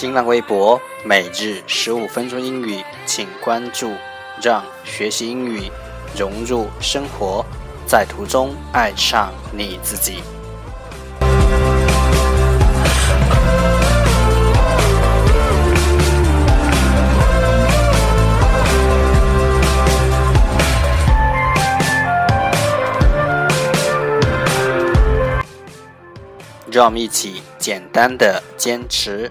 新浪微博每日十五分钟英语，请关注，让学习英语。融入生活，在途中爱上你自己。让我们一起简单的坚持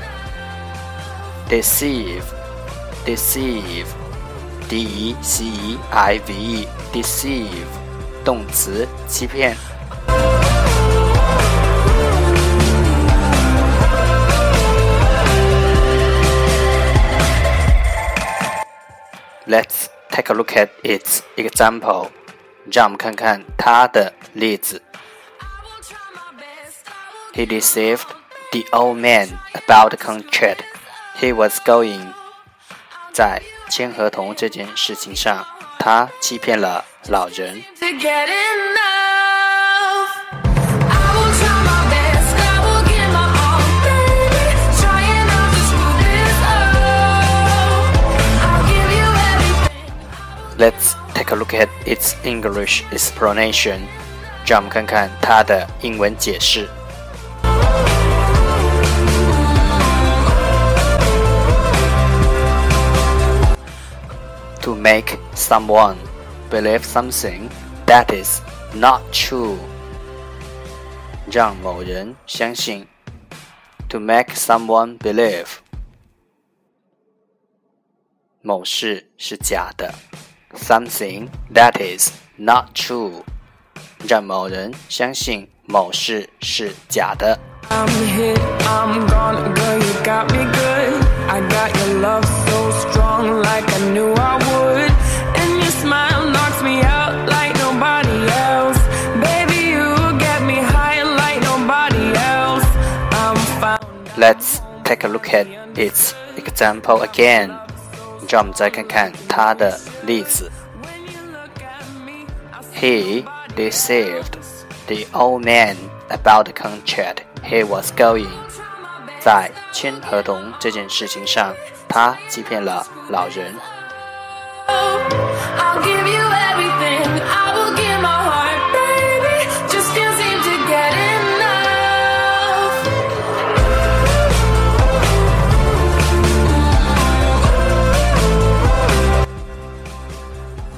deceive, deceive, d e c e i v e, deceive 动词欺骗。Let's take a look at its example. 让我们看看它的例子。He deceived the old man about the contract he was going. 在签合同这件事情上，他欺骗了老人。Let's take a look at its English explanation. 让我们看看它的英文解释。 To make someone believe something that is not true. 让某人相信。To make someone believe 某事是假的。something that is not true，让某人相信某事是假的。I'm hit, I'm gone, girl, you got me good. Let's take a look at its example again. 让我们再看看他的例子。He deceived the old man about the contract he was going。在签合同这件事情上，他欺骗了老人。deceive,